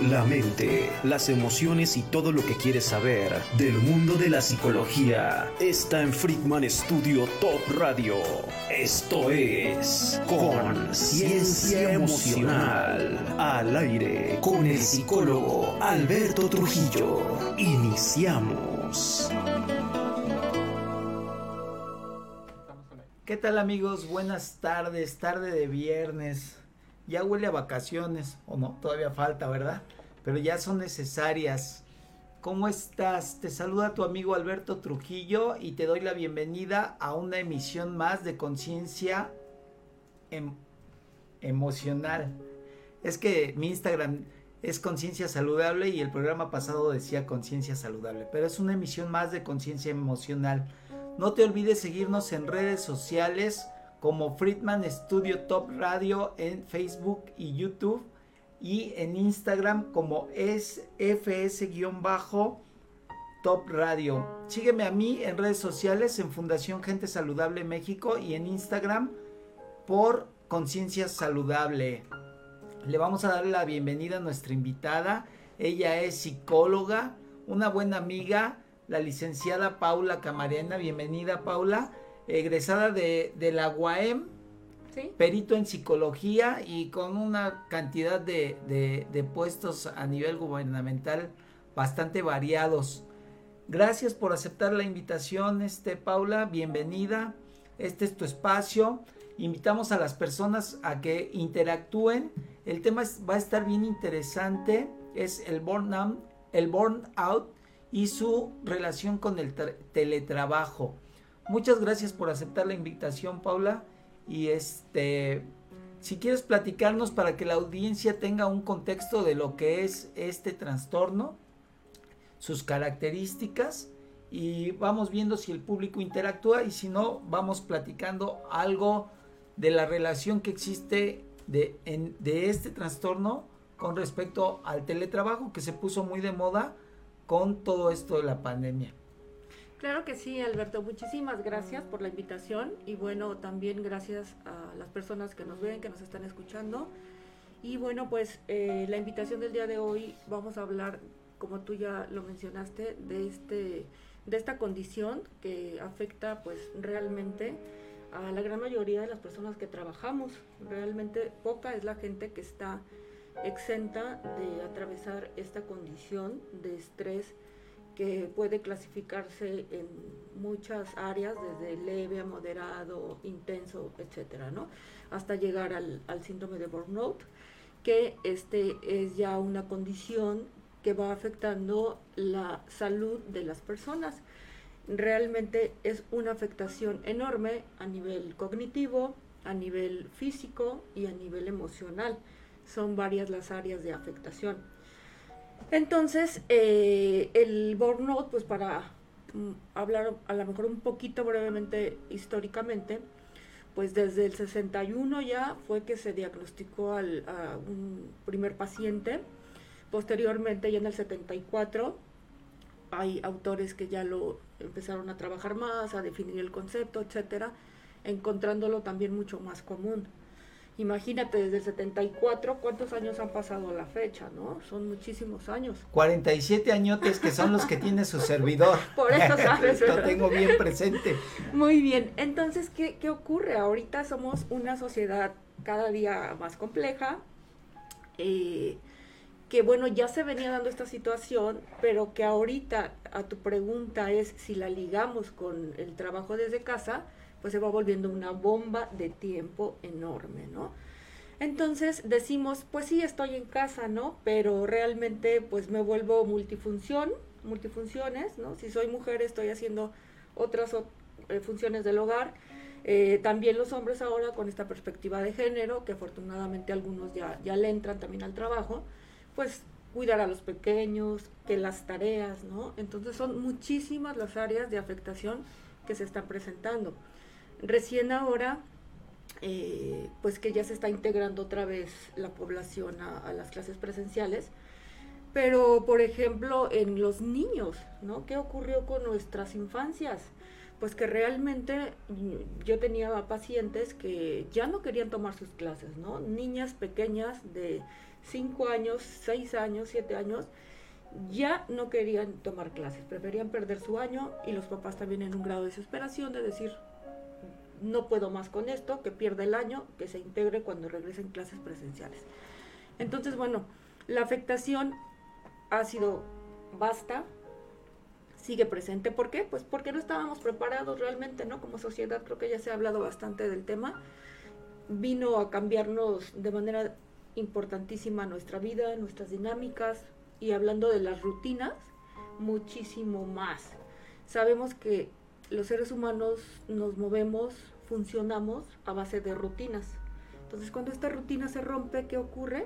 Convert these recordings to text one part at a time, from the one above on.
la mente, las emociones y todo lo que quieres saber del mundo de la psicología está en Friedman Studio Top Radio. Esto es Conciencia Emocional al aire con el psicólogo Alberto Trujillo. Iniciamos. ¿Qué tal amigos? Buenas tardes, tarde de viernes ya huele a vacaciones, o no, todavía falta, ¿verdad? Pero ya son necesarias. ¿Cómo estás? Te saluda tu amigo Alberto Trujillo y te doy la bienvenida a una emisión más de conciencia em, emocional. Es que mi Instagram es conciencia saludable y el programa pasado decía conciencia saludable, pero es una emisión más de conciencia emocional. No te olvides seguirnos en redes sociales como Friedman Studio Top Radio en Facebook y YouTube y en Instagram como es fs-top radio. Sígueme a mí en redes sociales en Fundación Gente Saludable México y en Instagram por Conciencia Saludable. Le vamos a dar la bienvenida a nuestra invitada. Ella es psicóloga, una buena amiga, la licenciada Paula Camarena. Bienvenida Paula egresada de, la UAM, perito en psicología y con una cantidad de, puestos a nivel gubernamental bastante variados. Gracias por aceptar la invitación, este Paula, bienvenida. Este es tu espacio. Invitamos a las personas a que interactúen. El tema va a estar bien interesante. Es el burnout, el burnout y su relación con el teletrabajo. Muchas gracias por aceptar la invitación, Paula. Y este, si quieres platicarnos para que la audiencia tenga un contexto de lo que es este trastorno, sus características y vamos viendo si el público interactúa y si no, vamos platicando algo de la relación que existe de, de este trastorno con respecto al teletrabajo que se puso muy de moda con todo esto de la pandemia. Claro que sí, Alberto. Muchísimas gracias por la invitación y bueno, también gracias a las personas que nos ven, que nos están escuchando. Y bueno, pues eh, la invitación del día de hoy vamos a hablar, como tú ya lo mencionaste, de este de esta condición que afecta pues realmente a la gran mayoría de las personas que trabajamos. Realmente poca es la gente que está exenta de atravesar esta condición de estrés puede clasificarse en muchas áreas, desde leve a moderado, intenso, etcétera, ¿no? Hasta llegar al, síndrome de burnout, que este es ya una condición que va afectando la salud de las personas. Realmente es una afectación enorme a nivel cognitivo, a nivel físico y a nivel emocional. Son varias las áreas de afectación. Entonces, eh, el burnout, pues para mm, hablar a lo mejor un poquito brevemente históricamente, pues desde el 61 ya fue que se diagnosticó al, a un primer paciente. Posteriormente, ya en el 74, hay autores que ya lo empezaron a trabajar más, a definir el concepto, etcétera, encontrándolo también mucho más común. Imagínate, desde el 74, ¿cuántos años han pasado a la fecha, no? Son muchísimos años. 47 añotes que son los que tiene su servidor. Por eso sabes. Lo tengo bien presente. Muy bien. Entonces, ¿qué, ¿qué ocurre? Ahorita somos una sociedad cada día más compleja. Eh, que bueno, ya se venía dando esta situación, pero que ahorita a tu pregunta es si la ligamos con el trabajo desde casa, pues se va volviendo una bomba de tiempo enorme, ¿no? Entonces decimos, pues sí, estoy en casa, ¿no? Pero realmente pues me vuelvo multifunción, multifunciones, ¿no? Si soy mujer estoy haciendo otras eh, funciones del hogar. Eh, también los hombres ahora con esta perspectiva de género, que afortunadamente algunos ya, ya le entran también al trabajo, pues cuidar a los pequeños, que las tareas, ¿no? Entonces son muchísimas las áreas de afectación que se están presentando. Recién ahora, eh, pues que ya se está integrando otra vez la población a, las clases presenciales, pero por ejemplo en los niños, ¿no? ¿Qué ocurrió con nuestras infancias? Pues que realmente mm, yo tenía pacientes que ya no querían tomar sus clases, ¿no? Niñas pequeñas de cinco años, seis años, siete años, ya no querían tomar clases, preferían perder su año y los papás también en un grado de desesperación de decir, no puedo más con esto, que pierda el año, que se integre cuando regresen clases presenciales. Entonces, bueno, la afectación ha sido basta, sigue presente. ¿Por qué? Pues porque no estábamos preparados realmente, ¿no? Como sociedad, creo que ya se ha hablado bastante del tema. Vino a cambiarnos de manera importantísima nuestra vida, nuestras dinámicas y hablando de las rutinas, muchísimo más. Sabemos que los seres humanos nos movemos, funcionamos a base de rutinas. Entonces cuando esta rutina se rompe, ¿qué ocurre?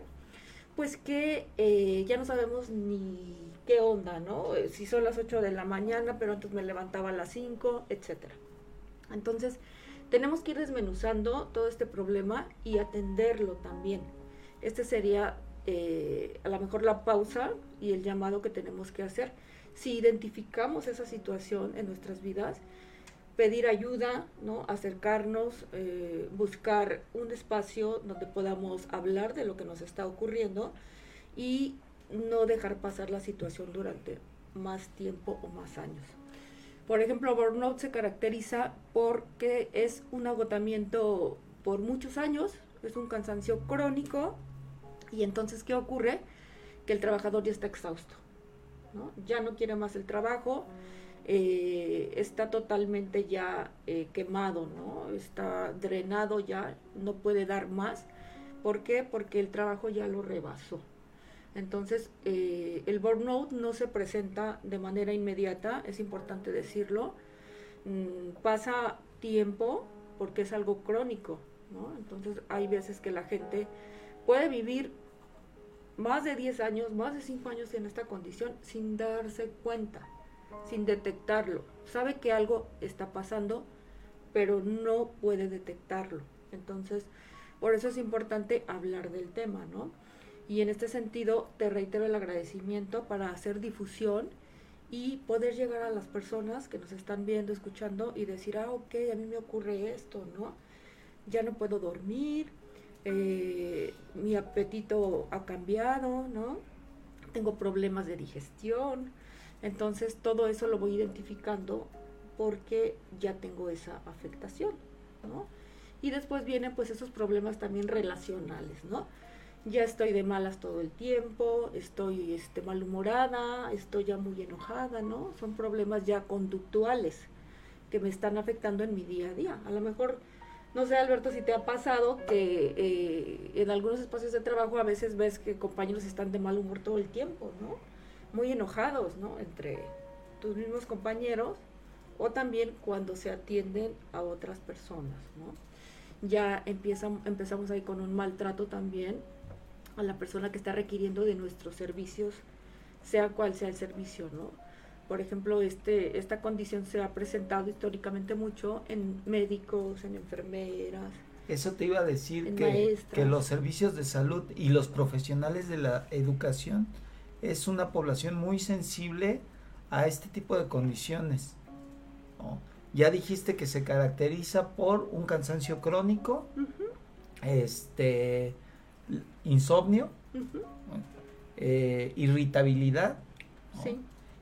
Pues que eh, ya no sabemos ni qué onda, ¿no? Eh, si son las 8 de la mañana, pero antes me levantaba a las 5, etc. Entonces tenemos que ir desmenuzando todo este problema y atenderlo también. Este sería eh, a lo mejor la pausa y el llamado que tenemos que hacer. Si identificamos esa situación en nuestras vidas, pedir ayuda, ¿no? acercarnos, eh, buscar un espacio donde podamos hablar de lo que nos está ocurriendo y no dejar pasar la situación durante más tiempo o más años. Por ejemplo, burnout se caracteriza porque es un agotamiento por muchos años, es un cansancio crónico y entonces ¿qué ocurre? Que el trabajador ya está exhausto, ¿no? ya no quiere más el trabajo, eh, está totalmente ya eh, quemado, ¿no? Está drenado ya, no puede dar más. ¿Por qué? Porque el trabajo ya lo rebasó. Entonces, eh, el burnout no se presenta de manera inmediata, es importante decirlo. Mm, pasa tiempo porque es algo crónico, ¿no? Entonces, hay veces que la gente puede vivir más de 10 años, más de 5 años en esta condición sin darse cuenta sin detectarlo. Sabe que algo está pasando, pero no puede detectarlo. Entonces, por eso es importante hablar del tema, ¿no? Y en este sentido, te reitero el agradecimiento para hacer difusión y poder llegar a las personas que nos están viendo, escuchando y decir, ah, ok, a mí me ocurre esto, ¿no? Ya no puedo dormir, eh, mi apetito ha cambiado, ¿no? Tengo problemas de digestión, entonces todo eso lo voy identificando porque ya tengo esa afectación, ¿no? Y después vienen pues esos problemas también relacionales, ¿no? Ya estoy de malas todo el tiempo, estoy este, malhumorada, estoy ya muy enojada, ¿no? Son problemas ya conductuales que me están afectando en mi día a día. A lo mejor, no sé Alberto, si te ha pasado que eh, en algunos espacios de trabajo a veces ves que compañeros están de mal humor todo el tiempo, ¿no? Muy enojados, ¿no? Entre tus mismos compañeros o también cuando se atienden a otras personas, ¿no? Ya empiezan, empezamos ahí con un maltrato también a la persona que está requiriendo de nuestros servicios, sea cual sea el servicio, ¿no? Por ejemplo, este, esta condición se ha presentado históricamente mucho en médicos, en enfermeras. Eso te iba a decir que, que los servicios de salud y los profesionales de la educación es una población muy sensible a este tipo de condiciones. Ya dijiste que se caracteriza por un cansancio crónico, este, insomnio, eh, irritabilidad,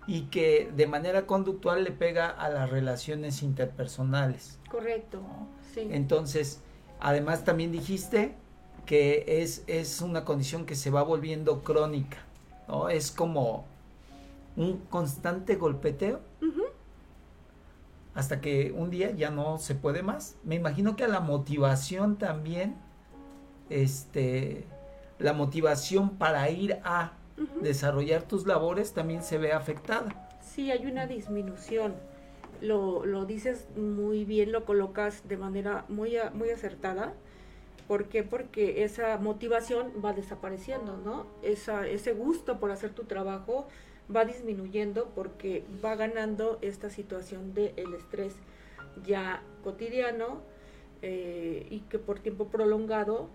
y que de manera conductual le pega a las relaciones interpersonales. Correcto. Entonces, además también dijiste que es, es una condición que se va volviendo crónica. ¿No? Es como un constante golpeteo hasta que un día ya no se puede más. Me imagino que a la motivación también, este, la motivación para ir a desarrollar tus labores también se ve afectada. Sí, hay una disminución. Lo, lo dices muy bien, lo colocas de manera muy, muy acertada ¿Por qué? Porque esa motivación va desapareciendo, ¿no? Esa, ese gusto por hacer tu trabajo va disminuyendo porque va ganando esta situación del estrés ya cotidiano eh, y que por tiempo prolongado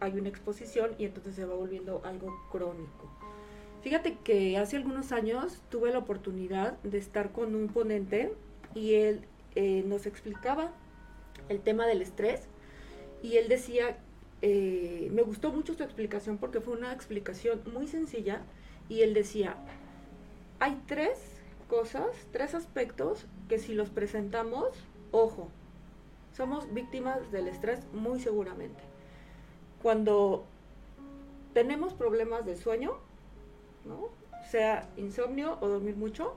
hay una exposición y entonces se va volviendo algo crónico. Fíjate que hace algunos años tuve la oportunidad de estar con un ponente y él eh, nos explicaba el tema del estrés y él decía eh, me gustó mucho su explicación porque fue una explicación muy sencilla y él decía, hay tres cosas, tres aspectos que si los presentamos, ojo, somos víctimas del estrés muy seguramente. Cuando tenemos problemas de sueño, ¿no? sea insomnio o dormir mucho,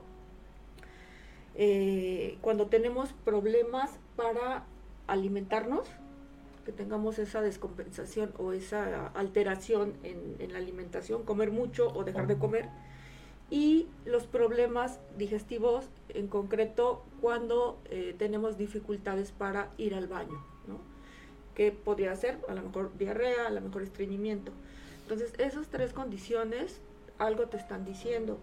eh, cuando tenemos problemas para alimentarnos, que tengamos esa descompensación o esa alteración en, la alimentación, comer mucho o dejar de comer, y los problemas digestivos en concreto cuando eh, tenemos dificultades para ir al baño, ¿no? que podría ser a lo mejor diarrea, a lo mejor estreñimiento. Entonces, esas tres condiciones algo te están diciendo.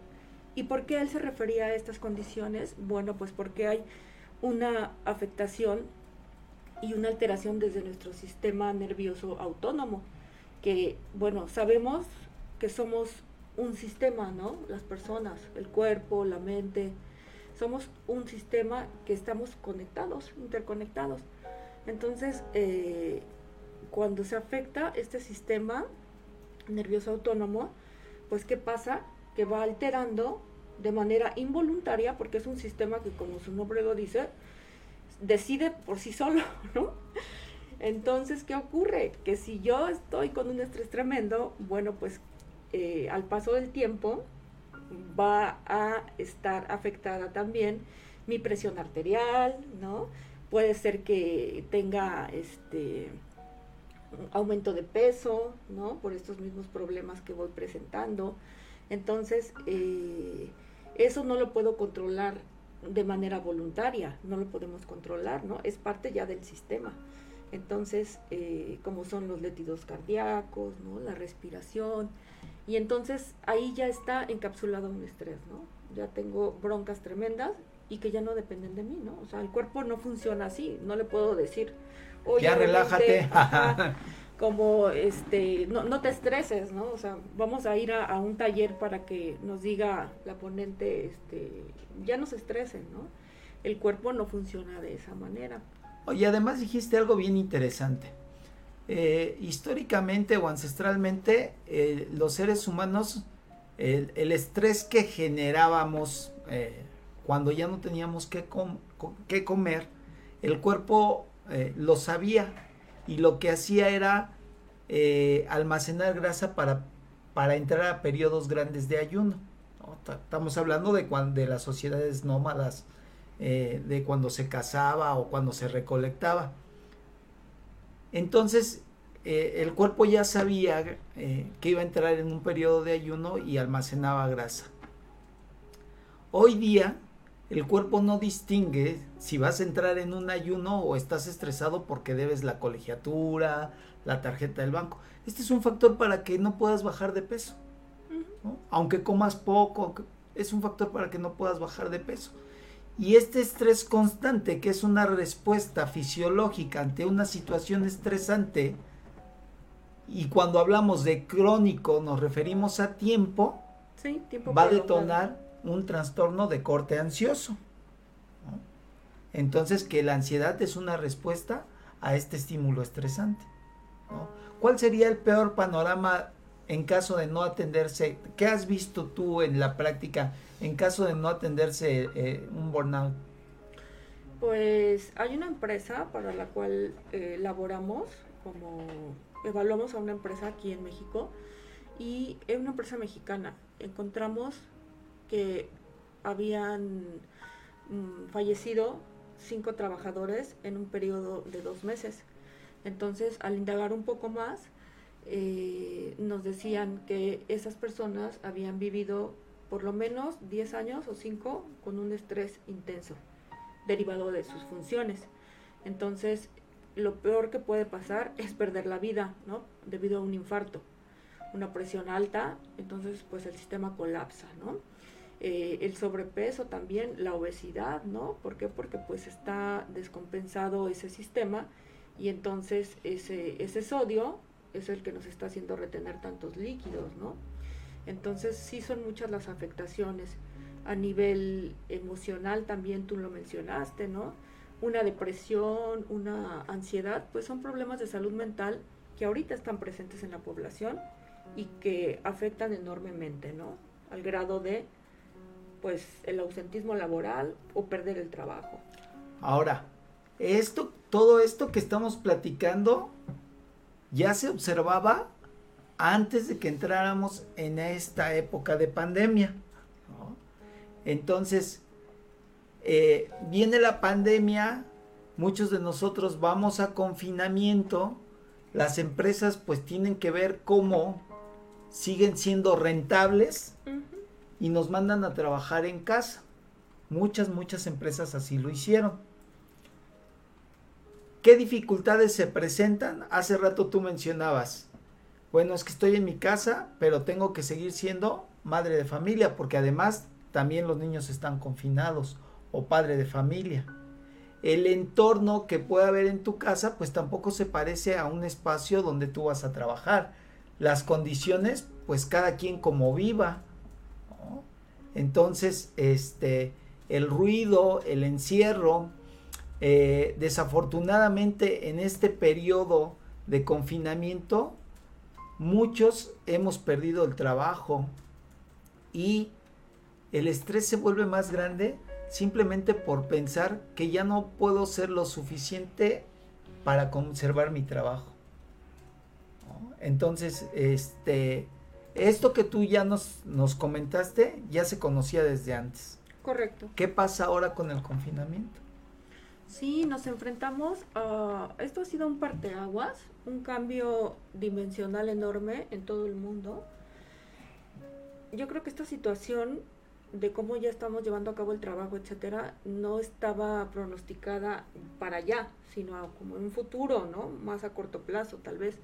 ¿Y por qué él se refería a estas condiciones? Bueno, pues porque hay una afectación y una alteración desde nuestro sistema nervioso autónomo, que, bueno, sabemos que somos un sistema, ¿no? Las personas, el cuerpo, la mente, somos un sistema que estamos conectados, interconectados. Entonces, eh, cuando se afecta este sistema nervioso autónomo, pues ¿qué pasa? Que va alterando de manera involuntaria, porque es un sistema que como su nombre lo dice, decide por sí solo, ¿no? Entonces, ¿qué ocurre? Que si yo estoy con un estrés tremendo, bueno, pues eh, al paso del tiempo va a estar afectada también mi presión arterial, ¿no? Puede ser que tenga este aumento de peso, ¿no? Por estos mismos problemas que voy presentando. Entonces, eh, eso no lo puedo controlar de manera voluntaria, no lo podemos controlar, ¿no? Es parte ya del sistema. Entonces, eh, como son los latidos cardíacos, ¿no? La respiración. Y entonces ahí ya está encapsulado un estrés, ¿no? Ya tengo broncas tremendas y que ya no dependen de mí, ¿no? O sea, el cuerpo no funciona así, no le puedo decir, ya relájate. como este no, no te estreses no o sea vamos a ir a, un taller para que nos diga la ponente este ya no se estresen no el cuerpo no funciona de esa manera. Oye además dijiste algo bien interesante. Eh, históricamente o ancestralmente eh, los seres humanos el, estrés que generábamos eh, cuando ya no teníamos que, comer el cuerpo lo sabía y lo que hacía era almacenar grasa para, para entrar a periodos grandes de ayuno. Estamos hablando de, cuando, de las sociedades nómadas, eh, de cuando se cazaba o cuando se recolectaba. Entonces, el cuerpo ya sabía que iba a entrar en un periodo de ayuno y almacenaba grasa. Hoy día, el cuerpo no distingue si vas a entrar en un ayuno o estás estresado porque debes la colegiatura, la tarjeta del banco. Este es un factor para que no puedas bajar de peso. Aunque comas poco, es un factor para que no puedas bajar de peso. Y este estrés constante, que es una respuesta fisiológica ante una situación estresante, y cuando hablamos de crónico nos referimos a tiempo, va a detonar un trastorno de corte ansioso. Entonces, que la ansiedad es una respuesta a este estímulo estresante. ¿Cuál sería el peor panorama en caso de no atenderse? ¿Qué has visto tú en la práctica en caso de no atenderse eh, un burnout? Pues hay una empresa para la cual eh, laboramos, como evaluamos a una empresa aquí en México, y es una empresa mexicana. Encontramos que habían mm, fallecido cinco trabajadores en un periodo de dos meses. Entonces, al indagar un poco más, eh, nos decían que esas personas habían vivido por lo menos 10 años o 5 con un estrés intenso derivado de sus funciones. Entonces, lo peor que puede pasar es perder la vida, ¿no? Debido a un infarto, una presión alta, entonces pues el sistema colapsa, ¿no? Eh, el sobrepeso también, la obesidad, ¿no? ¿Por qué? Porque pues está descompensado ese sistema y entonces ese, ese sodio es el que nos está haciendo retener tantos líquidos, ¿no? Entonces sí son muchas las afectaciones. A nivel emocional también tú lo mencionaste, ¿no? Una depresión, una ansiedad, pues son problemas de salud mental que ahorita están presentes en la población y que afectan enormemente, ¿no? Al grado de, pues, el ausentismo laboral o perder el trabajo. Ahora, esto, todo esto que estamos platicando ya se observaba antes de que entráramos en esta época de pandemia. Entonces, eh, viene la pandemia, muchos de nosotros vamos a confinamiento, las empresas pues tienen que ver cómo siguen siendo rentables y nos mandan a trabajar en casa. Muchas, muchas empresas así lo hicieron. ¿Qué dificultades se presentan? Hace rato tú mencionabas, bueno, es que estoy en mi casa, pero tengo que seguir siendo madre de familia, porque además también los niños están confinados o padre de familia. El entorno que puede haber en tu casa, pues tampoco se parece a un espacio donde tú vas a trabajar. Las condiciones, pues cada quien como viva. Entonces, este, el ruido, el encierro, eh, desafortunadamente en este periodo de confinamiento, muchos hemos perdido el trabajo y el estrés se vuelve más grande simplemente por pensar que ya no puedo ser lo suficiente para conservar mi trabajo. Entonces, este, esto que tú ya nos, nos comentaste ya se conocía desde antes. Correcto. ¿Qué pasa ahora con el confinamiento? Sí, nos enfrentamos a... Esto ha sido un parteaguas, un cambio dimensional enorme en todo el mundo. Yo creo que esta situación de cómo ya estamos llevando a cabo el trabajo, etcétera, no estaba pronosticada para allá, sino como en un futuro, ¿no? Más a corto plazo, tal vez.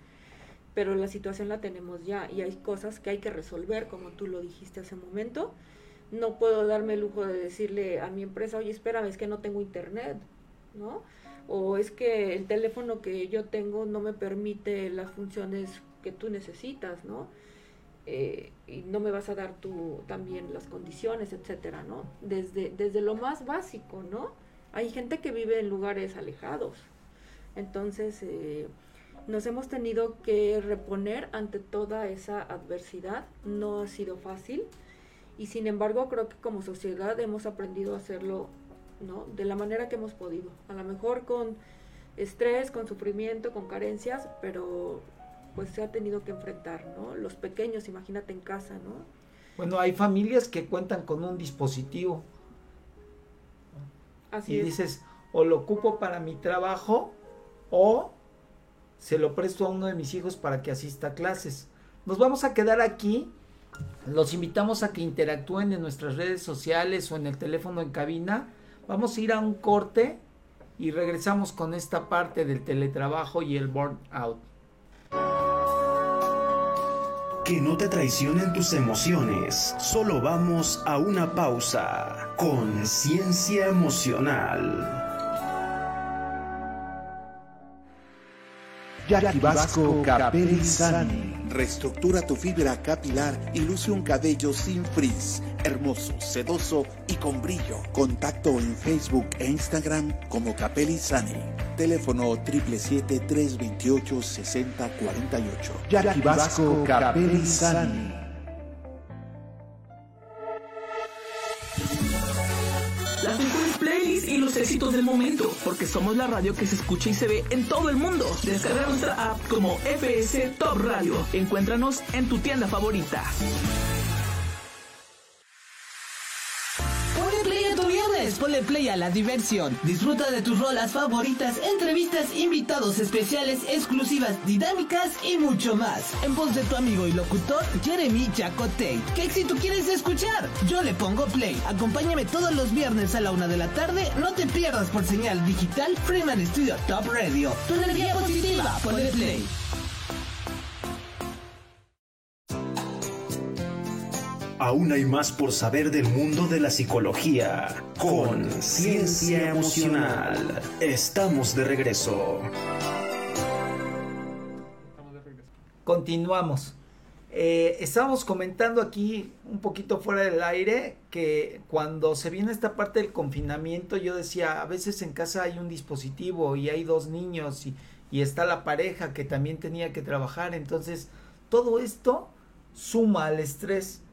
Pero la situación la tenemos ya y hay cosas que hay que resolver, como tú lo dijiste hace un momento. No puedo darme el lujo de decirle a mi empresa, oye, espérame, es que no tengo internet, ¿no? O es que el teléfono que yo tengo no me permite las funciones que tú necesitas, ¿no? Eh, y no me vas a dar tú también las condiciones, etcétera, ¿no? Desde, desde lo más básico, ¿no? Hay gente que vive en lugares alejados. Entonces, eh, nos hemos tenido que reponer ante toda esa adversidad. No ha sido fácil. Y sin embargo, creo que como sociedad hemos aprendido a hacerlo ¿no? De la manera que hemos podido. A lo mejor con estrés, con sufrimiento, con carencias, pero pues se ha tenido que enfrentar, ¿no? Los pequeños, imagínate en casa, ¿no? Bueno, hay familias que cuentan con un dispositivo. Así y dices, o lo ocupo para mi trabajo o se lo presto a uno de mis hijos para que asista a clases. Nos vamos a quedar aquí. Los invitamos a que interactúen en nuestras redes sociales o en el teléfono en cabina Vamos a ir a un corte y regresamos con esta parte del teletrabajo y el burnout. Que no te traicionen tus emociones. Solo vamos a una pausa. Conciencia emocional. Jackie Vasco Reestructura tu fibra capilar y luce un cabello sin frizz, hermoso, sedoso y con brillo. Contacto en Facebook e Instagram como Capelli Sani. Teléfono 777-328-6048. Jackie Vasco Capelli Sani. Del momento, porque somos la radio que se escucha y se ve en todo el mundo. Descarga nuestra app como FS Top Radio. Encuéntranos en tu tienda favorita. Ponle play a la diversión. Disfruta de tus rolas favoritas, entrevistas, invitados especiales, exclusivas, dinámicas y mucho más. En voz de tu amigo y locutor, Jeremy Chacote. ¿Qué éxito quieres escuchar? Yo le pongo play. Acompáñame todos los viernes a la una de la tarde. No te pierdas por señal digital Freeman Studio Top Radio. Tu energía positiva, ponle play. Aún hay más por saber del mundo de la psicología. Con Ciencia Emocional. Estamos de regreso. Continuamos. Eh, estábamos comentando aquí un poquito fuera del aire que cuando se viene esta parte del confinamiento yo decía a veces en casa hay un dispositivo y hay dos niños y, y está la pareja que también tenía que trabajar. Entonces, todo esto suma al estrés.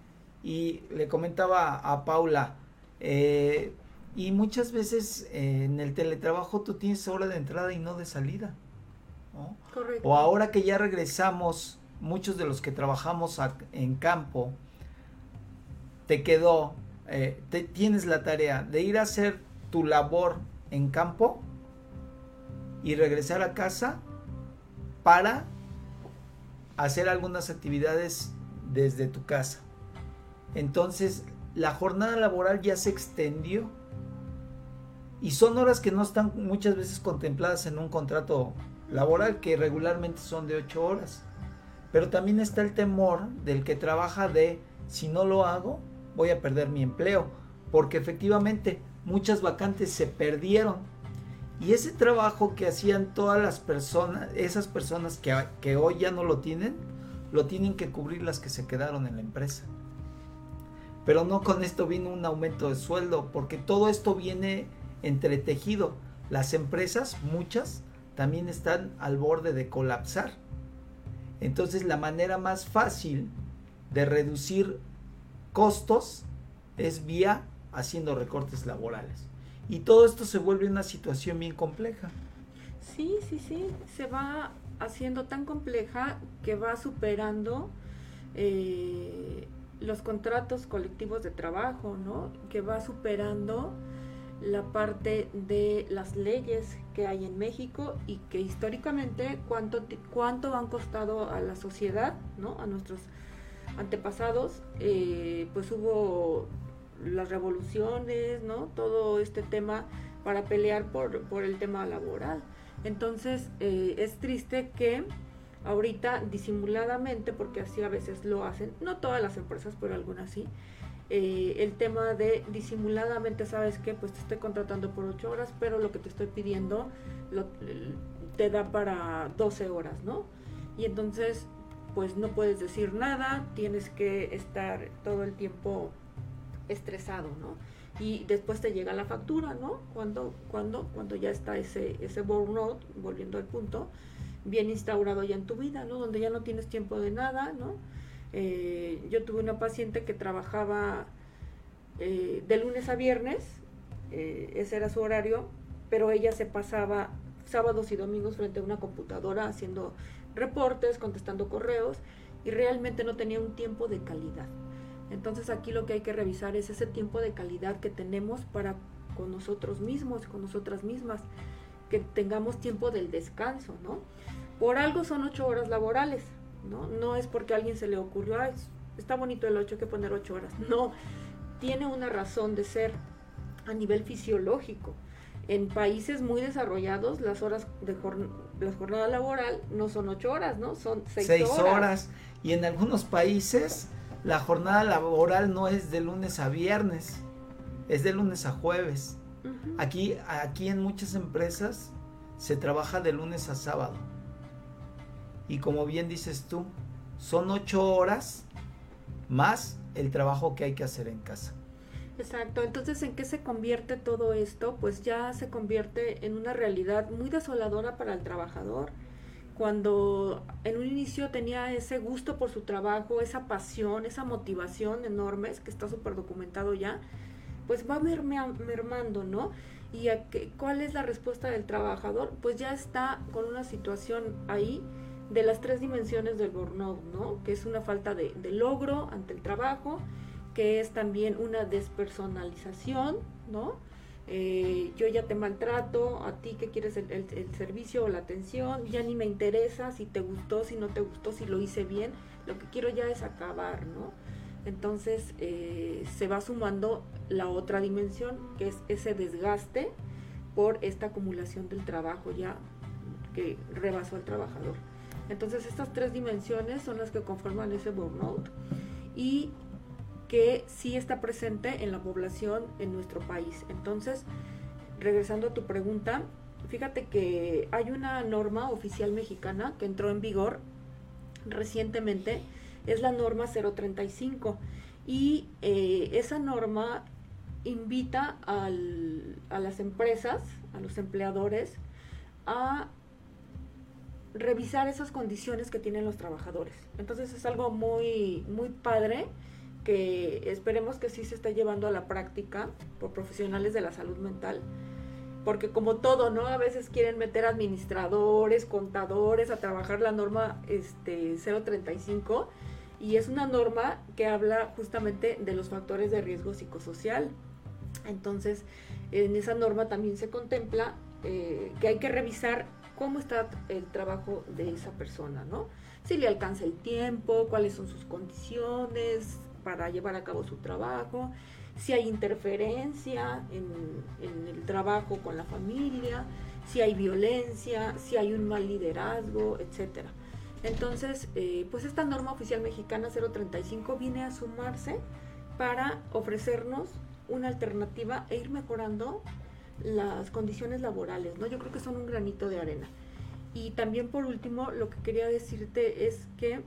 Y le comentaba a Paula, eh, y muchas veces eh, en el teletrabajo tú tienes hora de entrada y no de salida. Correcto. O ahora que ya regresamos, muchos de los que trabajamos en campo, te quedó, eh, te, tienes la tarea de ir a hacer tu labor en campo y regresar a casa para hacer algunas actividades desde tu casa. Entonces, la jornada laboral ya se extendió y son horas que no están muchas veces contempladas en un contrato laboral que regularmente son de 8 horas. Pero también está el temor del que trabaja de si no lo hago voy a perder mi empleo, porque efectivamente muchas vacantes se perdieron. Y ese trabajo que hacían todas las personas, esas personas que, que hoy ya no lo tienen, lo tienen que cubrir las que se quedaron en la empresa. Pero no con esto vino un aumento de sueldo, porque todo esto viene entretejido. Las empresas, muchas, también están al borde de colapsar. Entonces la manera más fácil de reducir costos es vía haciendo recortes laborales. Y todo esto se vuelve una situación bien compleja. Sí, sí, sí, se va haciendo tan compleja que va superando eh, los contratos colectivos de trabajo, ¿no? Que va superando la parte de las leyes que hay en México y que históricamente cuánto, cuánto han costado a la sociedad, ¿no? A nuestros antepasados, eh, pues hubo las revoluciones, ¿no? Todo este tema para pelear por, por el tema laboral. Entonces, eh, es triste que ahorita disimuladamente, porque así a veces lo hacen, no todas las empresas, pero algunas sí, eh, el tema de disimuladamente, ¿sabes qué? Pues te estoy contratando por 8 horas, pero lo que te estoy pidiendo te da para 12 horas, ¿no? Y entonces, pues no puedes decir nada, tienes que estar todo el tiempo estresado, ¿no? Y después te llega la factura, ¿no? Cuando, cuando, cuando ya está ese, ese burnout, volviendo al punto, bien instaurado ya en tu vida, ¿no? Donde ya no tienes tiempo de nada, ¿no? Eh, yo tuve una paciente que trabajaba eh, de lunes a viernes, eh, ese era su horario, pero ella se pasaba sábados y domingos frente a una computadora haciendo reportes, contestando correos y realmente no tenía un tiempo de calidad. Entonces aquí lo que hay que revisar es ese tiempo de calidad que tenemos para con nosotros mismos, con nosotras mismas, que tengamos tiempo del descanso, ¿no? Por algo son ocho horas laborales, ¿no? No es porque a alguien se le ocurrió, está bonito el 8, hay que poner 8 horas. No, tiene una razón de ser a nivel fisiológico. En países muy desarrollados, las horas de la jornada laboral no son 8 horas, ¿no? Son 6 horas. horas. Y en algunos países la jornada laboral no es de lunes a viernes, es de lunes a jueves. Aquí, aquí en muchas empresas se trabaja de lunes a sábado. Y como bien dices tú, son ocho horas más el trabajo que hay que hacer en casa. Exacto, entonces ¿en qué se convierte todo esto? Pues ya se convierte en una realidad muy desoladora para el trabajador. Cuando en un inicio tenía ese gusto por su trabajo, esa pasión, esa motivación enormes, que está súper documentado ya, pues va mermando, ¿no? ¿Y cuál es la respuesta del trabajador? Pues ya está con una situación ahí de las tres dimensiones del burnout, ¿no? Que es una falta de, logro ante el trabajo, que es también una despersonalización, ¿no? Eh, yo ya te maltrato, a ti que quieres el, servicio o la atención, ya ni me interesa si te gustó, si no te gustó, si lo hice bien, lo que quiero ya es acabar, ¿no? Entonces eh, se va sumando la otra dimensión, que es ese desgaste por esta acumulación del trabajo ya que rebasó al trabajador. Entonces estas tres dimensiones son las que conforman ese burnout y que sí está presente en la población en nuestro país. Entonces, regresando a tu pregunta, fíjate que hay una norma oficial mexicana que entró en vigor recientemente, es la norma 035 y eh, esa norma invita a las empresas, a los empleadores, a revisar esas condiciones que tienen los trabajadores. Entonces es algo muy, muy padre que esperemos que sí se esté llevando a la práctica por profesionales de la salud mental. Porque como todo, ¿no? A veces quieren meter administradores, contadores a trabajar la norma este, 035 y es una norma que habla justamente de los factores de riesgo psicosocial. Entonces, en esa norma también se contempla eh, que hay que revisar cómo está el trabajo de esa persona, ¿no? Si le alcanza el tiempo, cuáles son sus condiciones para llevar a cabo su trabajo, si hay interferencia en, el trabajo con la familia, si hay violencia, si hay un mal liderazgo, etcétera. Entonces, eh, pues esta norma oficial mexicana 035 viene a sumarse para ofrecernos una alternativa e ir mejorando las condiciones laborales, ¿no? Yo creo que son un granito de arena. Y también por último, lo que quería decirte es que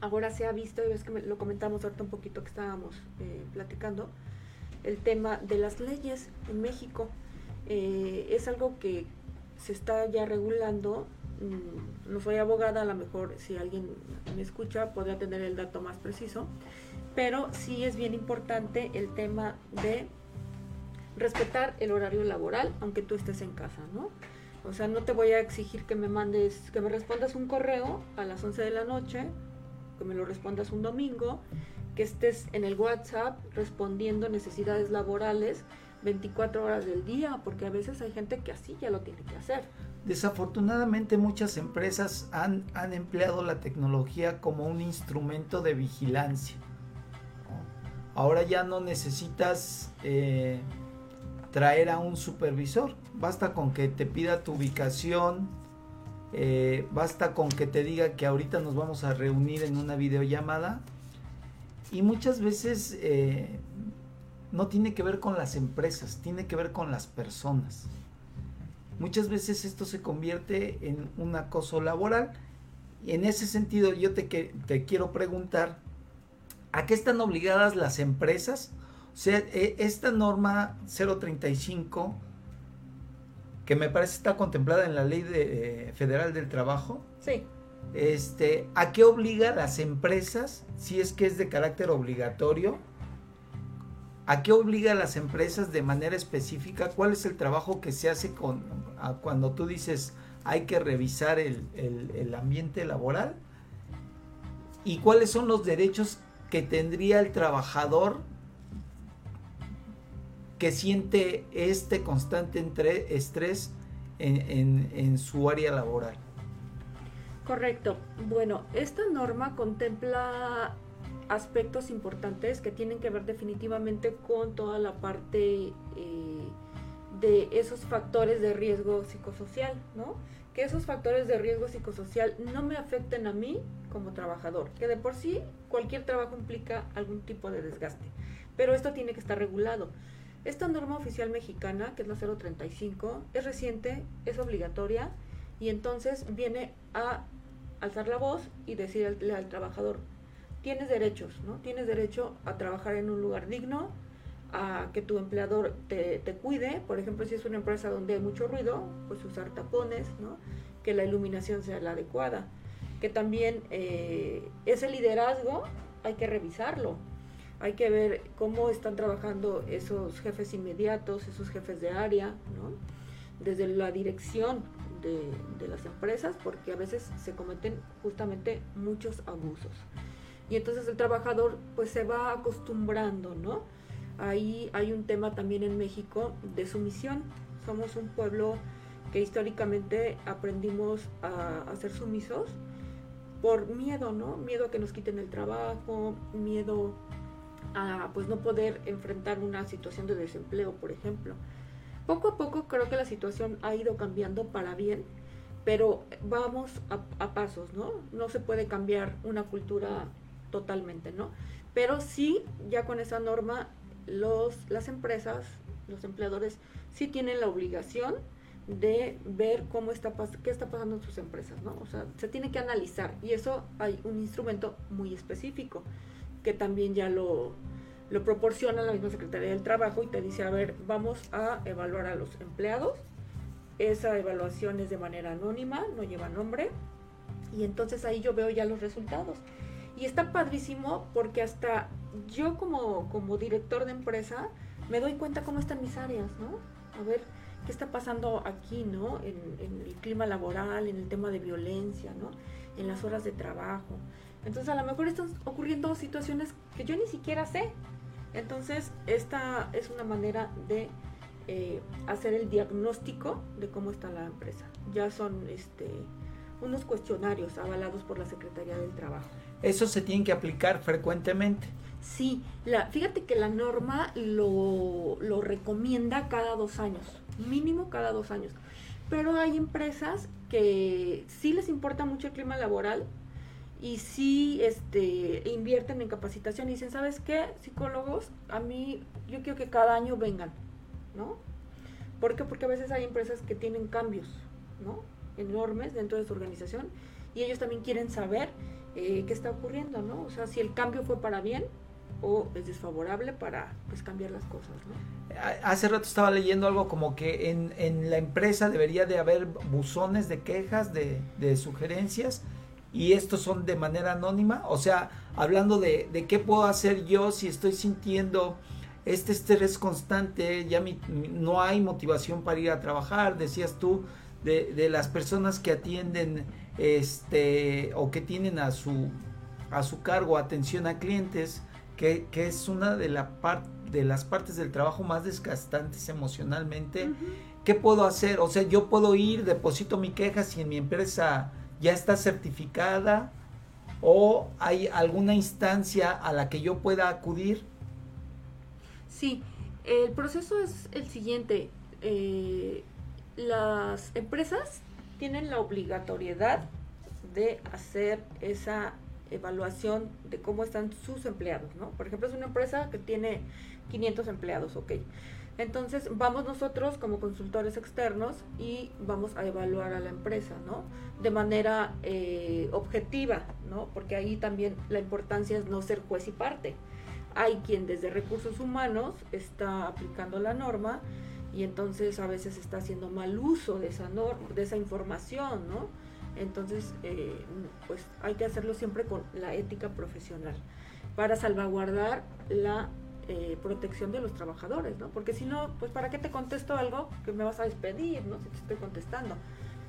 ahora se ha visto, y ves que lo comentamos ahorita un poquito que estábamos eh, platicando, el tema de las leyes en México. Eh, es algo que se está ya regulando. Mm, no soy abogada, a lo mejor si alguien me escucha podría tener el dato más preciso, pero sí es bien importante el tema de respetar el horario laboral, aunque tú estés en casa, ¿no? O sea, no te voy a exigir que me mandes, que me respondas un correo a las 11 de la noche, que me lo respondas un domingo, que estés en el WhatsApp respondiendo necesidades laborales 24 horas del día, porque a veces hay gente que así ya lo tiene que hacer. Desafortunadamente muchas empresas han, han empleado la tecnología como un instrumento de vigilancia. Ahora ya no necesitas eh, traer a un supervisor. Basta con que te pida tu ubicación, eh, basta con que te diga que ahorita nos vamos a reunir en una videollamada. Y muchas veces eh, no tiene que ver con las empresas, tiene que ver con las personas. Muchas veces esto se convierte en un acoso laboral. Y en ese sentido yo te, te quiero preguntar, ¿a qué están obligadas las empresas sea, e, esta norma 035, que me parece está contemplada en la ley de, federal del trabajo, sí. este, ¿a qué obliga a las empresas, si es que es de carácter obligatorio? ¿A qué obliga a las empresas de manera específica? ¿Cuál es el trabajo que se hace con, cuando tú dices hay que revisar el, el ambiente laboral? ¿Y cuáles son los derechos que tendría el trabajador que siente este constante estrés en, su área laboral. Correcto. Bueno, esta norma contempla aspectos importantes que tienen que ver definitivamente con toda la parte eh, de esos factores de riesgo psicosocial, ¿no? Que esos factores de riesgo psicosocial no me afecten a mí como trabajador, que de por sí cualquier trabajo implica algún tipo de desgaste, pero esto tiene que estar regulado. Esta norma oficial mexicana, que es la 035, es reciente, es obligatoria y entonces viene a alzar la voz y decirle al, trabajador, tienes derechos, ¿no? Tienes derecho a trabajar en un lugar digno, a que tu empleador te, cuide, por ejemplo, si es una empresa donde hay mucho ruido, pues usar tapones, ¿no? Que la iluminación sea la adecuada, que también eh, ese liderazgo hay que revisarlo, hay que ver cómo están trabajando esos jefes inmediatos, esos jefes de área, ¿no? desde la dirección de, las empresas, porque a veces se cometen justamente muchos abusos. Y entonces el trabajador pues se va acostumbrando, ¿no? Ahí hay un tema también en México de sumisión. Somos un pueblo que históricamente aprendimos a, a ser sumisos por miedo, ¿no? Miedo a que nos quiten el trabajo, miedo a pues no poder enfrentar una situación de desempleo, por ejemplo. Poco a poco creo que la situación ha ido cambiando para bien, pero vamos a, pasos, ¿no? No se puede cambiar una cultura totalmente, ¿no? Pero sí, ya con esa norma, los, las empresas, los empleadores, sí tienen la obligación de ver cómo está qué está pasando en sus empresas, ¿no? O sea, se tiene que analizar y eso hay un instrumento muy específico que también ya lo, lo proporciona la misma Secretaría del Trabajo y te dice, a ver, vamos a evaluar a los empleados esa evaluación es de manera anónima, no lleva nombre, y entonces ahí yo veo ya los resultados. Y está padrísimo porque hasta yo como, como director de empresa me doy cuenta cómo están mis áreas, ¿no? A ver qué está pasando aquí, ¿no? En, en el clima laboral, en el tema de violencia, ¿no? En las horas de trabajo. Entonces a lo mejor están ocurriendo situaciones que yo ni siquiera sé. Entonces esta es una manera de eh, hacer el diagnóstico de cómo está la empresa. Ya son este, unos cuestionarios avalados por la Secretaría del Trabajo. Eso se tiene que aplicar frecuentemente. Sí, la, fíjate que la norma lo, lo recomienda cada dos años, mínimo cada dos años. Pero hay empresas que sí les importa mucho el clima laboral y sí este, invierten en capacitación y dicen, ¿sabes qué? Psicólogos, a mí yo quiero que cada año vengan ¿no? ¿Por qué? Porque a veces hay empresas que tienen cambios, ¿no? Enormes dentro de su organización y ellos también quieren saber eh, qué está ocurriendo, ¿no? O sea, si el cambio fue para bien o es desfavorable para pues cambiar las cosas, ¿no? Hace rato estaba leyendo algo como que en, en la empresa debería de haber buzones de quejas, de, de, sugerencias, y estos son de manera anónima, o sea, hablando de, de qué puedo hacer yo si estoy sintiendo este estrés constante, ya no hay motivación para ir a trabajar, decías tú, de, las personas que atienden este o que tienen a su a su cargo atención a clientes, que, es una de, la de las partes del trabajo más desgastantes emocionalmente. ¿Qué puedo hacer? O sea, yo puedo ir, deposito mi queja si en mi empresa ya está certificada o hay alguna instancia a la que yo pueda acudir Sí, el proceso es el siguiente. Eh, las empresas tienen la obligatoriedad de hacer esa evaluación de cómo están sus empleados, ¿no? Por ejemplo, es una empresa que tiene 500 empleados, ok. Entonces vamos nosotros como consultores externos y vamos a evaluar a la empresa, ¿no? De manera eh, objetiva, ¿no? Porque ahí también la importancia es no ser juez y parte hay quien desde recursos humanos está aplicando la norma y entonces a veces está haciendo mal uso de esa, de esa información, ¿no? Entonces, eh, pues hay que hacerlo siempre con la ética profesional para salvaguardar la eh, protección de los trabajadores, ¿no? Porque si no, pues ¿para qué te contesto algo que me vas a despedir, ¿no? Si te estoy contestando.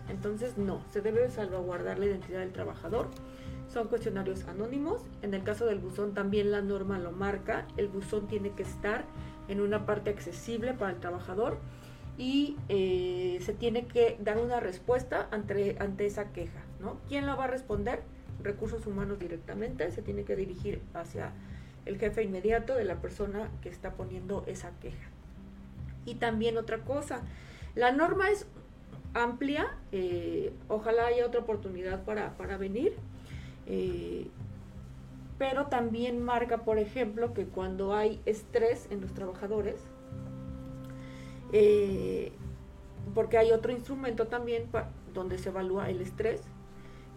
Entonces, no, se debe salvaguardar la identidad del trabajador son cuestionarios anónimos. En el caso del buzón también la norma lo marca. El buzón tiene que estar en una parte accesible para el trabajador y eh, se tiene que dar una respuesta ante, ante esa queja. ¿no? ¿Quién la va a responder? Recursos humanos directamente. Se tiene que dirigir hacia el jefe inmediato de la persona que está poniendo esa queja. Y también otra cosa, la norma es amplia, eh, ojalá haya otra oportunidad para, para venir eh, pero también marca, por ejemplo, que cuando hay estrés en los trabajadores, eh, porque hay otro instrumento también donde se evalúa el estrés,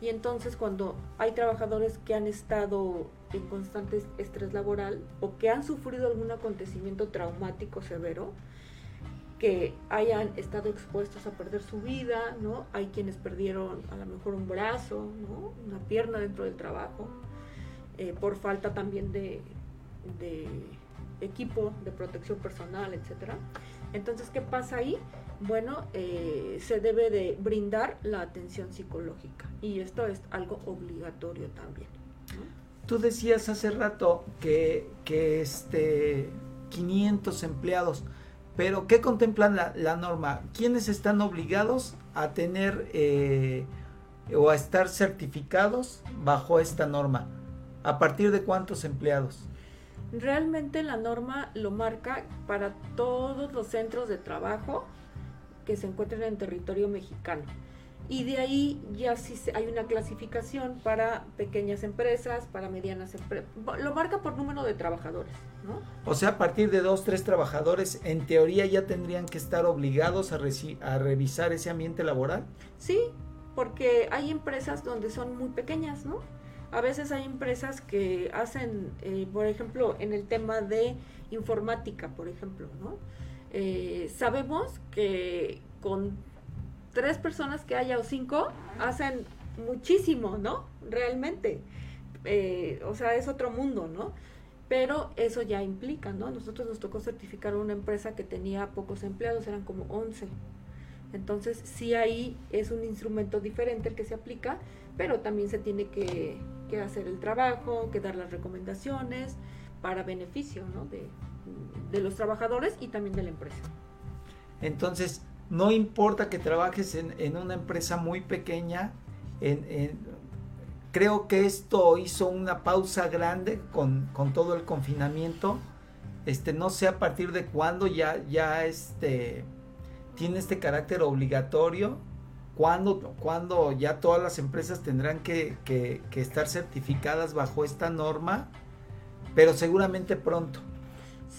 y entonces cuando hay trabajadores que han estado en constante estrés laboral o que han sufrido algún acontecimiento traumático severo, que hayan estado expuestos a perder su vida, ¿no? Hay quienes perdieron a lo mejor un brazo, ¿no? Una pierna dentro del trabajo, eh, por falta también de, equipo de protección personal, etcétera. Entonces, ¿qué pasa ahí? Bueno, eh, se debe de brindar la atención psicológica y esto es algo obligatorio también. Tú decías hace rato que, que este 500 empleados, pero, ¿qué contempla la, norma? ¿Quiénes están obligados a tener eh, o a estar certificados bajo esta norma? ¿A partir de cuántos empleados? Realmente la norma lo marca para todos los centros de trabajo que se encuentren en territorio mexicano y de ahí ya sí hay una clasificación para pequeñas empresas, para medianas empresas. Lo marca por número de trabajadores, ¿no? O sea, a partir de dos, tres trabajadores, en teoría ya tendrían que estar obligados a, a revisar ese ambiente laboral. Sí, porque hay empresas donde son muy pequeñas, ¿no? A veces hay empresas que hacen, eh, por ejemplo, en el tema de informática, por ejemplo, ¿no? Eh, sabemos que con tres personas que haya o cinco hacen muchísimo, ¿no? Realmente. Eh, o sea, es otro mundo, ¿no? Pero eso ya implica, ¿no? Nosotros nos tocó certificar una empresa que tenía pocos empleados, eran como 11. Entonces, sí ahí es un instrumento diferente el que se aplica, pero también se tiene que, hacer el trabajo, que dar las recomendaciones para beneficio, ¿no? De, de los trabajadores y también de la empresa. Entonces, no importa que trabajes en, en una empresa muy pequeña, creo que esto hizo una pausa grande con, con, todo el confinamiento. Este, no sé a partir de cuándo ya, ya este, tiene este carácter obligatorio, cuándo, cuando ya todas las empresas tendrán que, que estar certificadas bajo esta norma, pero seguramente pronto.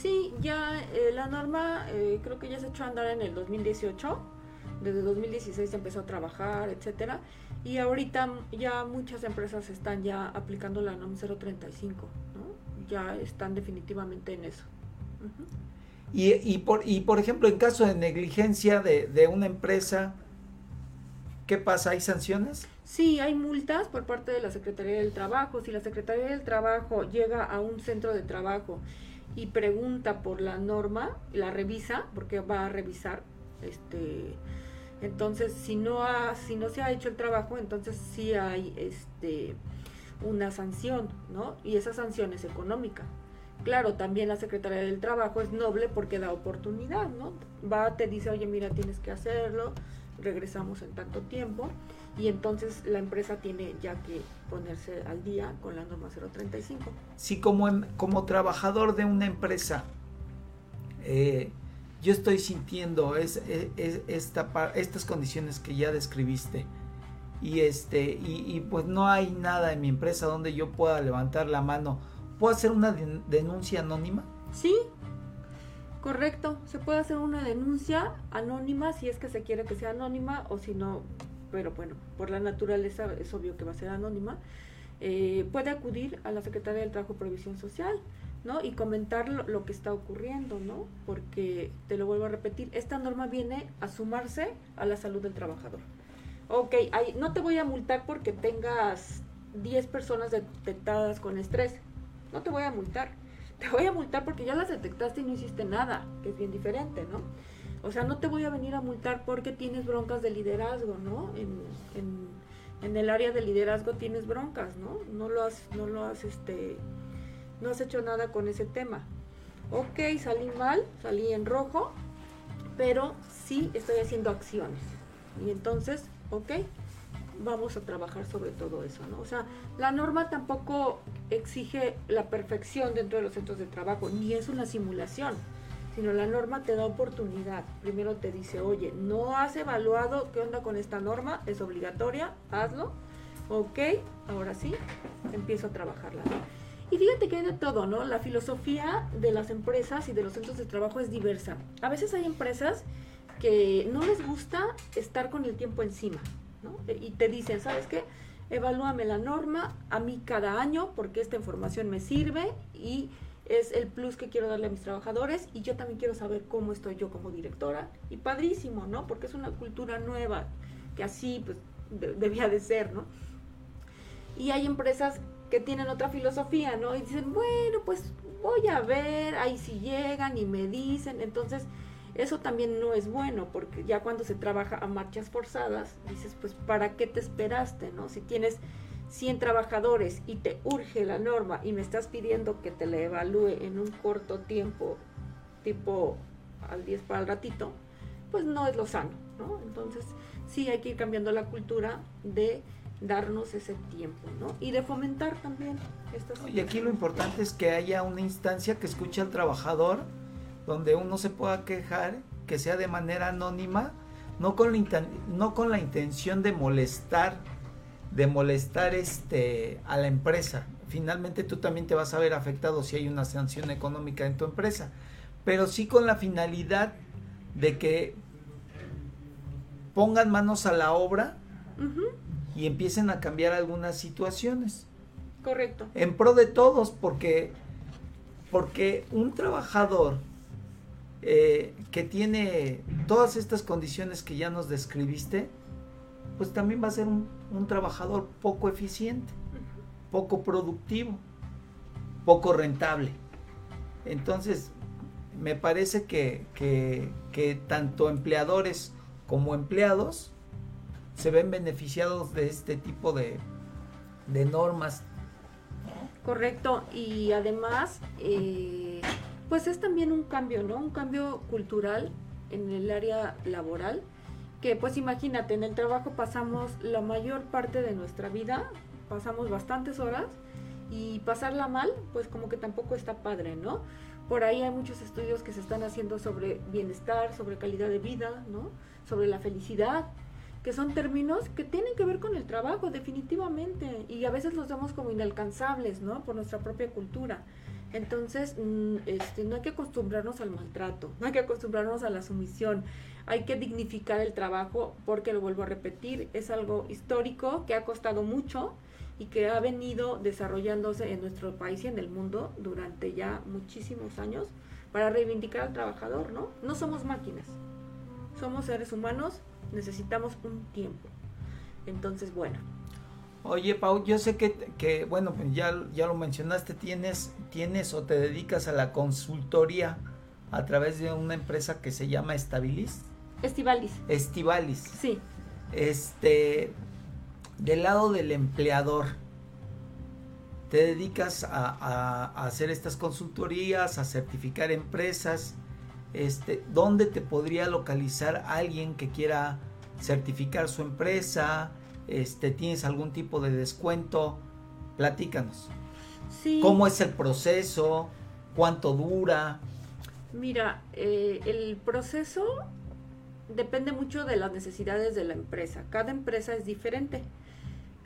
Sí, ya eh, la norma eh, creo que ya se echó a andar en el 2018. Desde 2016 se empezó a trabajar, etcétera. Y ahorita ya muchas empresas están ya aplicando la NOM 035, ¿no? Ya están definitivamente en eso. Uh -huh. y, y, por, y por ejemplo, en caso de negligencia de, de una empresa, ¿qué pasa? ¿Hay sanciones? Sí, hay multas por parte de la Secretaría del Trabajo. Si la Secretaría del Trabajo llega a un centro de trabajo y pregunta por la norma, la revisa, porque va a revisar, este, entonces si no ha, si no se ha hecho el trabajo, entonces sí hay este una sanción, ¿no? Y esa sanción es económica. Claro, también la Secretaría del Trabajo es noble porque da oportunidad, ¿no? Va, te dice, oye, mira, tienes que hacerlo, regresamos en tanto tiempo y entonces la empresa tiene ya que ponerse al día con la norma 035. Si como, em, como trabajador de una empresa eh, yo estoy sintiendo es, es, es esta, estas condiciones que ya describiste y, este, y, y, pues no hay nada en mi empresa donde yo pueda levantar la mano, ¿puedo hacer una de, denuncia anónima? Sí, correcto, se puede hacer una denuncia anónima si es que se quiere que sea anónima o si no pero bueno, por la naturaleza es obvio que va a ser anónima, eh, puede acudir a la Secretaría del Trabajo y Previsión Social, ¿no? Y comentar lo, que está ocurriendo, ¿no? Porque, te lo vuelvo a repetir, esta norma viene a sumarse a la salud del trabajador. Ok, no te voy a multar porque tengas 10 personas detectadas con estrés, no te voy a multar, te voy a multar porque ya las detectaste y no hiciste nada, que es bien diferente, ¿no? O sea, no te voy a venir a multar porque tienes broncas de liderazgo, ¿no? En, el área de liderazgo tienes broncas, ¿no? No lo has, no lo has, este, no has hecho nada con ese tema. Ok, salí mal, salí en rojo, pero sí estoy haciendo acciones. Y entonces, ok, vamos a trabajar sobre todo eso, ¿no? O sea, la norma tampoco exige la perfección dentro de los centros de trabajo, ni es una simulación sino la norma te da oportunidad. Primero te dice, oye, no has evaluado qué onda con esta norma, es obligatoria, hazlo. Ok, ahora sí, empiezo a trabajarla. Y fíjate que hay de todo, ¿no? La filosofía de las empresas y de los centros de trabajo es diversa. A veces hay empresas que no les gusta estar con el tiempo encima, ¿no? Y te dicen, ¿sabes qué? Evalúame la norma a mí cada año porque esta información me sirve y es el plus que quiero darle a mis trabajadores y yo también quiero saber cómo estoy yo como directora y padrísimo, ¿no? Porque es una cultura nueva que así pues de, debía de ser, ¿no? Y hay empresas que tienen otra filosofía, ¿no? Y dicen, bueno, pues voy a ver, ahí si llegan y me dicen, entonces eso también no es bueno, porque ya cuando se trabaja a marchas forzadas, dices, pues, ¿para qué te esperaste, no? Si tienes 100 trabajadores y te urge la norma y me estás pidiendo que te la evalúe en un corto tiempo, tipo al 10 para el ratito, pues no es lo sano, ¿no? Entonces, sí hay que ir cambiando la cultura de darnos ese tiempo, ¿no? Y de fomentar también estas Y aquí lo importante es que haya una instancia que escuche al trabajador, donde uno se pueda quejar, que sea de manera anónima, no con la, no con la intención de molestar de molestar este a la empresa. Finalmente tú también te vas a ver afectado si hay una sanción económica en tu empresa, pero sí con la finalidad de que pongan manos a la obra uh -huh. y empiecen a cambiar algunas situaciones. Correcto. En pro de todos, porque porque un trabajador eh, que tiene todas estas condiciones que ya nos describiste, pues también va a ser un, un trabajador poco eficiente, poco productivo, poco rentable. Entonces, me parece que, que, que tanto empleadores como empleados se ven beneficiados de este tipo de, de normas. Correcto, y además, eh, pues es también un cambio, ¿no? Un cambio cultural en el área laboral, que pues imagínate, en el trabajo pasamos la mayor parte de nuestra vida, pasamos bastantes horas, y pasarla mal, pues como que tampoco está padre, ¿no? Por ahí hay muchos estudios que se están haciendo sobre bienestar, sobre calidad de vida, ¿no? Sobre la felicidad, que son términos que tienen que ver con el trabajo, definitivamente, y a veces los vemos como inalcanzables, ¿no? Por nuestra propia cultura. Entonces, mm, este, no hay que acostumbrarnos al maltrato, no hay que acostumbrarnos a la sumisión, hay que dignificar el trabajo porque, lo vuelvo a repetir, es algo histórico que ha costado mucho y que ha venido desarrollándose en nuestro país y en el mundo durante ya muchísimos años para reivindicar al trabajador, ¿no? No somos máquinas, somos seres humanos necesitamos un tiempo. Entonces, bueno. Oye, Pau, yo sé que, que bueno, ya, ya lo mencionaste, tienes, tienes o te dedicas a la consultoría a través de una empresa que se llama Estabilis. Estivalis. Estivalis. Sí. Este, del lado del empleador, te dedicas a, a, a hacer estas consultorías, a certificar empresas este, ¿dónde te podría localizar alguien que quiera certificar su empresa? Este, ¿Tienes algún tipo de descuento? Platícanos. Sí. ¿Cómo es el proceso? ¿Cuánto dura? Mira, eh, el proceso depende mucho de las necesidades de la empresa. Cada empresa es diferente.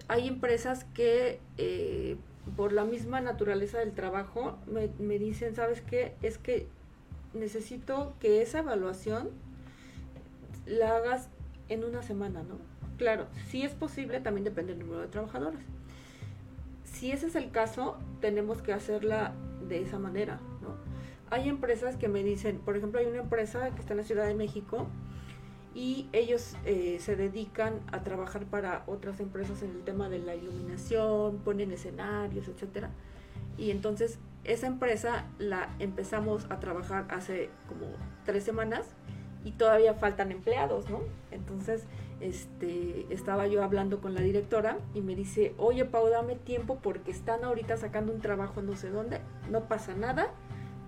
Hay empresas que eh, por la misma naturaleza del trabajo me, me dicen, ¿sabes qué? Es que necesito que esa evaluación la hagas en una semana, ¿no? Claro, si es posible, también depende del número de trabajadores. Si ese es el caso, tenemos que hacerla de esa manera, ¿no? Hay empresas que me dicen, por ejemplo, hay una empresa que está en la Ciudad de México y ellos eh, se dedican a trabajar para otras empresas en el tema de la iluminación, ponen escenarios, etcétera. Y entonces esa empresa la empezamos a trabajar hace como tres semanas y todavía faltan empleados, ¿no? Entonces, este, estaba yo hablando con la directora y me dice, oye Pau, dame tiempo porque están ahorita sacando un trabajo no sé dónde, no pasa nada,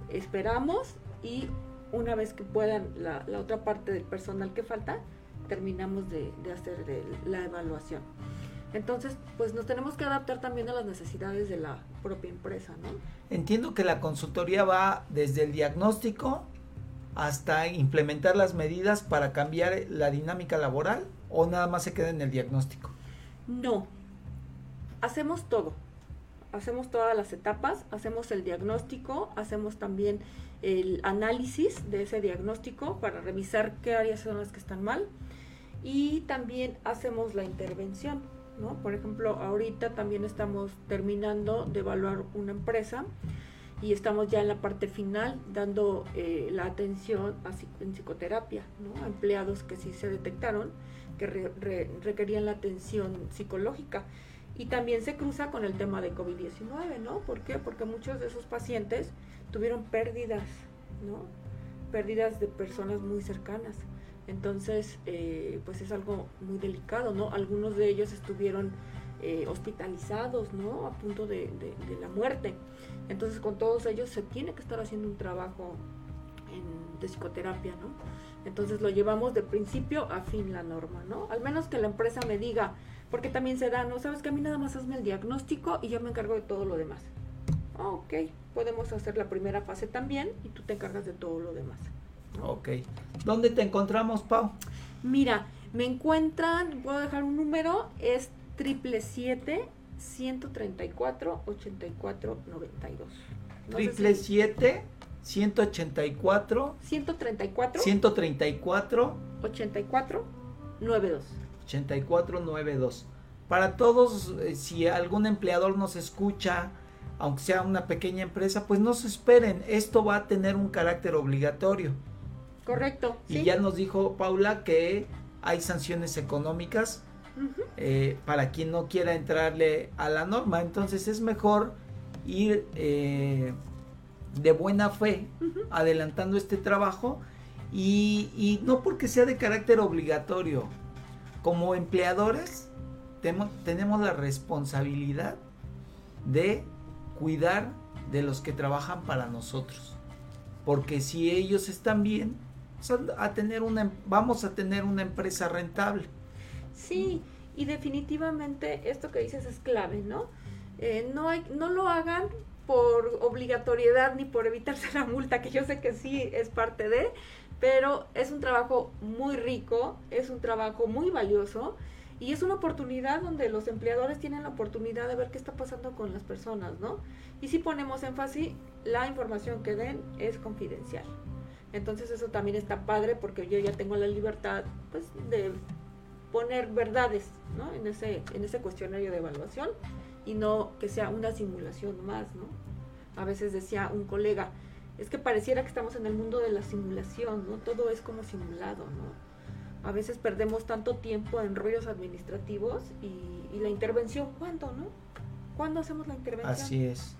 esperamos y una vez que puedan la, la otra parte del personal que falta, terminamos de, de hacer de la evaluación. Entonces, pues nos tenemos que adaptar también a las necesidades de la propia empresa, ¿no? Entiendo que la consultoría va desde el diagnóstico hasta implementar las medidas para cambiar la dinámica laboral o nada más se queda en el diagnóstico. No, hacemos todo. Hacemos todas las etapas, hacemos el diagnóstico, hacemos también el análisis de ese diagnóstico para revisar qué áreas son las que están mal y también hacemos la intervención ¿no? Por ejemplo, ahorita también estamos terminando de evaluar una empresa y estamos ya en la parte final dando eh, la atención a, en psicoterapia, ¿no? A empleados que sí se detectaron que re, re, requerían la atención psicológica. Y también se cruza con el tema de COVID-19, ¿no? ¿Por qué? Porque muchos de esos pacientes tuvieron pérdidas, ¿no? Pérdidas de personas muy cercanas. Entonces, eh, pues es algo muy delicado, ¿no? Algunos de ellos estuvieron eh, hospitalizados, ¿no? A punto de, la muerte. Entonces, con todos ellos se tiene que estar haciendo un trabajo de psicoterapia, ¿no? Entonces, lo llevamos de principio a fin la norma, ¿no? Al menos que la empresa me diga, porque también se da, ¿no? Sabes que a mí nada más hazme el diagnóstico y yo me encargo de todo lo demás. Ok, podemos hacer la primera fase también y tú te encargas de todo lo demás. Ok. ¿Dónde te encontramos, Pau? Mira, me encuentran, puedo dejar un número, es triple siete 134 84 92. Triple siete 184 134 134 84 92. 84 92. Para todos, eh, si algún empleador nos escucha, aunque sea una pequeña empresa, pues no se esperen, esto va a tener un carácter obligatorio Correcto. Y ya nos dijo Paula que hay sanciones económicas eh, para quien no quiera entrarle a la norma. Entonces es mejor ir eh, de buena fe adelantando este trabajo y, no porque sea de carácter obligatorio. Como empleadores tenemos la responsabilidad de cuidar de los que trabajan para nosotros. Porque si ellos están bien, a tener una, em, vamos a tener una empresa rentable. Sí, y definitivamente esto que dices es clave, ¿no? Eh, no, hay, no lo hagan por obligatoriedad ni por evitarse la multa, que yo sé que sí es parte de, pero es un trabajo muy rico, es un trabajo muy valioso y es una oportunidad donde los empleadores tienen la oportunidad de ver qué está pasando con las personas, ¿no? Y si ponemos énfasis, la información que den es confidencial. Entonces eso también está padre porque yo ya tengo la libertad pues, de poner verdades ¿no? en, ese, en ese cuestionario de evaluación y no que sea una simulación más. ¿no? A veces decía un colega, es que pareciera que estamos en el mundo de la simulación, ¿no? todo es como simulado. ¿no? A veces perdemos tanto tiempo en rollos administrativos y, y la intervención, ¿cuándo? ¿no? ¿Cuándo hacemos la intervención? Así es.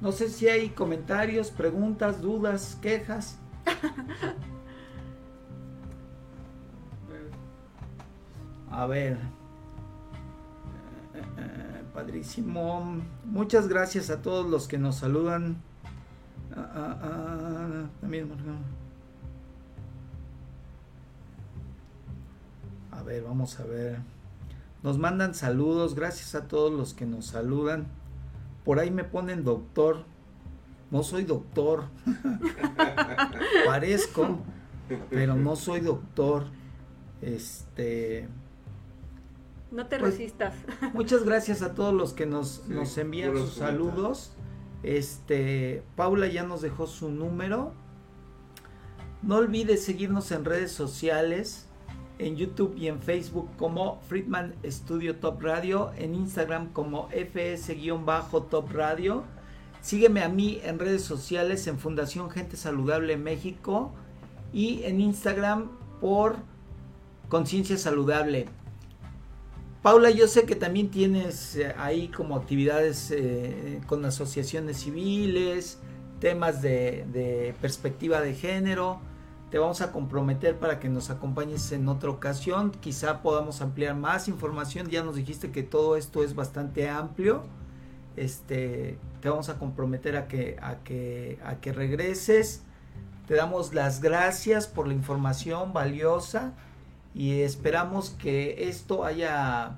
No sé si hay comentarios, preguntas, dudas, quejas. A ver. Eh, eh, padrísimo. Muchas gracias a todos los que nos saludan. Ah, ah, ah, también, ver, vamos a ver. Nos mandan saludos. Gracias a todos los que nos saludan. Por ahí me ponen doctor. No soy doctor. Parezco, pero no soy doctor. Este. No te pues, resistas. Muchas gracias a todos los que nos, nos envían sus saludos. Este, Paula ya nos dejó su número. No olvides seguirnos en redes sociales en YouTube y en Facebook como Friedman Studio Top Radio, en Instagram como FS-Top Radio. Sígueme a mí en redes sociales en Fundación Gente Saludable México y en Instagram por Conciencia Saludable. Paula, yo sé que también tienes eh, ahí como actividades eh, con asociaciones civiles, temas de perspectiva de género te vamos a comprometer para que nos acompañes en otra ocasión. Quizá podamos ampliar más información. Ya nos dijiste que todo esto es bastante amplio. Este, te vamos a comprometer a que, a que, a que regreses. Te damos las gracias por la información valiosa y esperamos que esto haya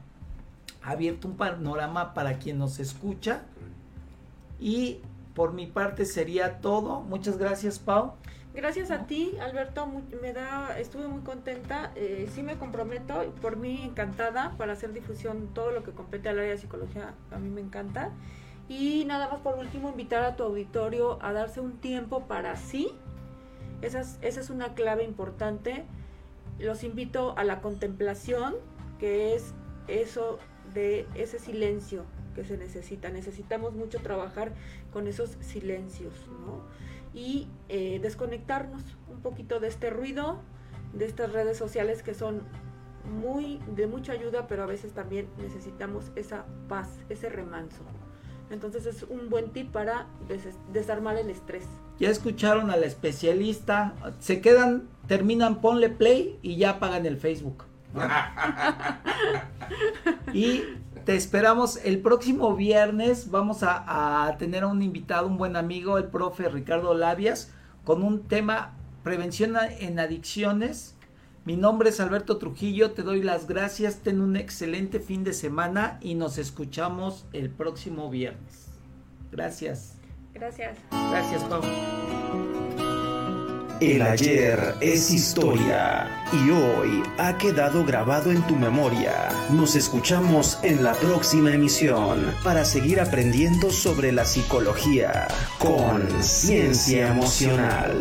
abierto un panorama para quien nos escucha. Y por mi parte sería todo. Muchas gracias, Pau. Gracias a ti, Alberto, me da, estuve muy contenta, eh, sí me comprometo, por mí encantada para hacer difusión todo lo que compete al área de psicología, a mí me encanta. Y nada más por último, invitar a tu auditorio a darse un tiempo para sí, esa es, esa es una clave importante. Los invito a la contemplación, que es eso de ese silencio que se necesita. Necesitamos mucho trabajar con esos silencios, ¿no? Y eh, desconectarnos un poquito de este ruido, de estas redes sociales que son muy de mucha ayuda, pero a veces también necesitamos esa paz, ese remanso. Entonces es un buen tip para desarmar el estrés. Ya escucharon al especialista, se quedan, terminan, ponle play y ya apagan el Facebook. y te esperamos el próximo viernes. Vamos a, tener a un invitado, un buen amigo, el profe Ricardo Labias, con un tema prevención en adicciones. Mi nombre es Alberto Trujillo, te doy las gracias, ten un excelente fin de semana y nos escuchamos el próximo viernes. Gracias. Gracias. Gracias, Pablo. El ayer es historia y hoy ha quedado grabado en tu memoria. Nos escuchamos en la próxima emisión para seguir aprendiendo sobre la psicología con ciencia emocional.